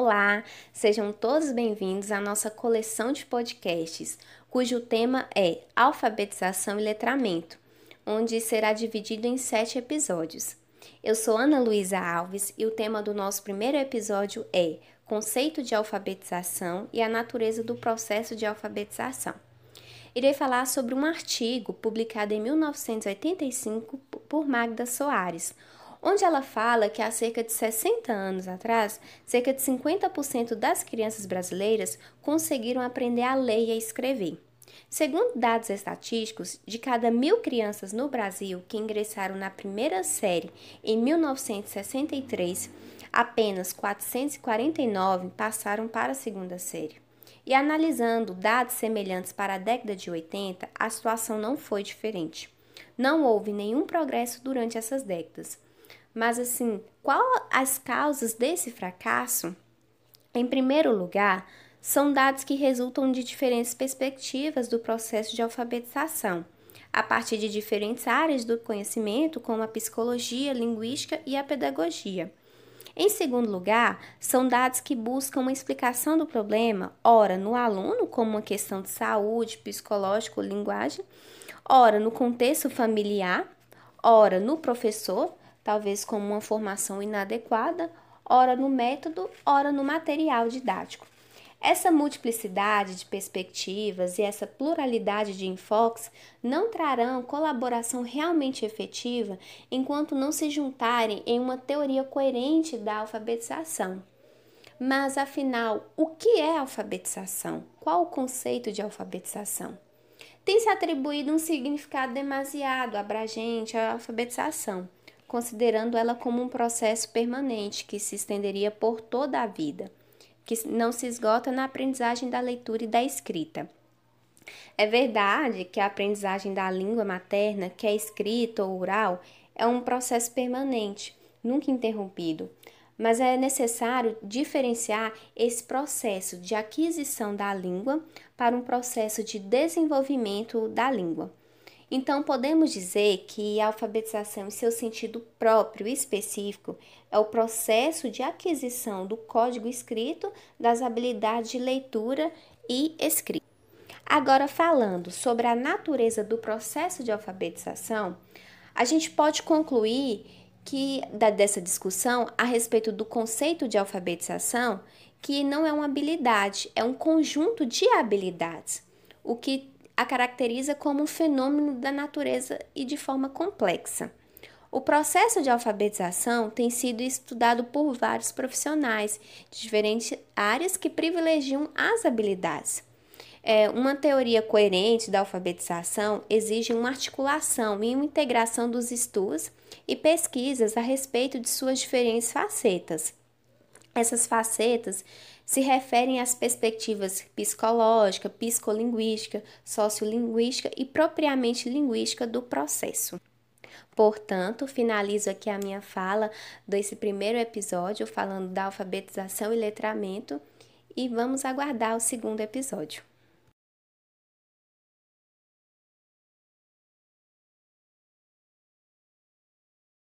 Olá, sejam todos bem-vindos à nossa coleção de podcasts, cujo tema é Alfabetização e Letramento, onde será dividido em sete episódios. Eu sou Ana Luísa Alves e o tema do nosso primeiro episódio é Conceito de alfabetização e a natureza do processo de alfabetização. Irei falar sobre um artigo publicado em 1985 por Magda Soares, onde ela fala que há cerca de 60 anos atrás, cerca de 50% das crianças brasileiras conseguiram aprender a ler e a escrever. Segundo dados estatísticos, de cada mil crianças no Brasil que ingressaram na primeira série em 1963, apenas 449 passaram para a segunda série. E analisando dados semelhantes para a década de 80, a situação não foi diferente. Não houve nenhum progresso durante essas décadas. Mas assim, qual as causas desse fracasso? Em primeiro lugar, são dados que resultam de diferentes perspectivas do processo de alfabetização, a partir de diferentes áreas do conhecimento, como a psicologia, linguística e a pedagogia. Em segundo lugar, são dados que buscam uma explicação do problema, ora no aluno, como uma questão de saúde, psicológico, linguagem, ora no contexto familiar, ora no professor, talvez como uma formação inadequada, ora no método, ora no material didático. Essa multiplicidade de perspectivas e essa pluralidade de enfoques não trarão colaboração realmente efetiva enquanto não se juntarem em uma teoria coerente da alfabetização. Mas afinal, o que é alfabetização? Qual o conceito de alfabetização? Tem se atribuído um significado demasiado abrangente à alfabetização considerando ela como um processo permanente que se estenderia por toda a vida, que não se esgota na aprendizagem da leitura e da escrita. É verdade que a aprendizagem da língua materna, que é escrita ou oral, é um processo permanente, nunca interrompido, mas é necessário diferenciar esse processo de aquisição da língua para um processo de desenvolvimento da língua. Então, podemos dizer que a alfabetização, em seu sentido próprio e específico, é o processo de aquisição do código escrito das habilidades de leitura e escrita. Agora, falando sobre a natureza do processo de alfabetização, a gente pode concluir que dessa discussão a respeito do conceito de alfabetização, que não é uma habilidade, é um conjunto de habilidades, o que a caracteriza como um fenômeno da natureza e de forma complexa. O processo de alfabetização tem sido estudado por vários profissionais de diferentes áreas que privilegiam as habilidades. É, uma teoria coerente da alfabetização exige uma articulação e uma integração dos estudos e pesquisas a respeito de suas diferentes facetas. Essas facetas se referem às perspectivas psicológica, psicolinguística, sociolinguística e propriamente linguística do processo. Portanto, finalizo aqui a minha fala desse primeiro episódio falando da alfabetização e letramento e vamos aguardar o segundo episódio.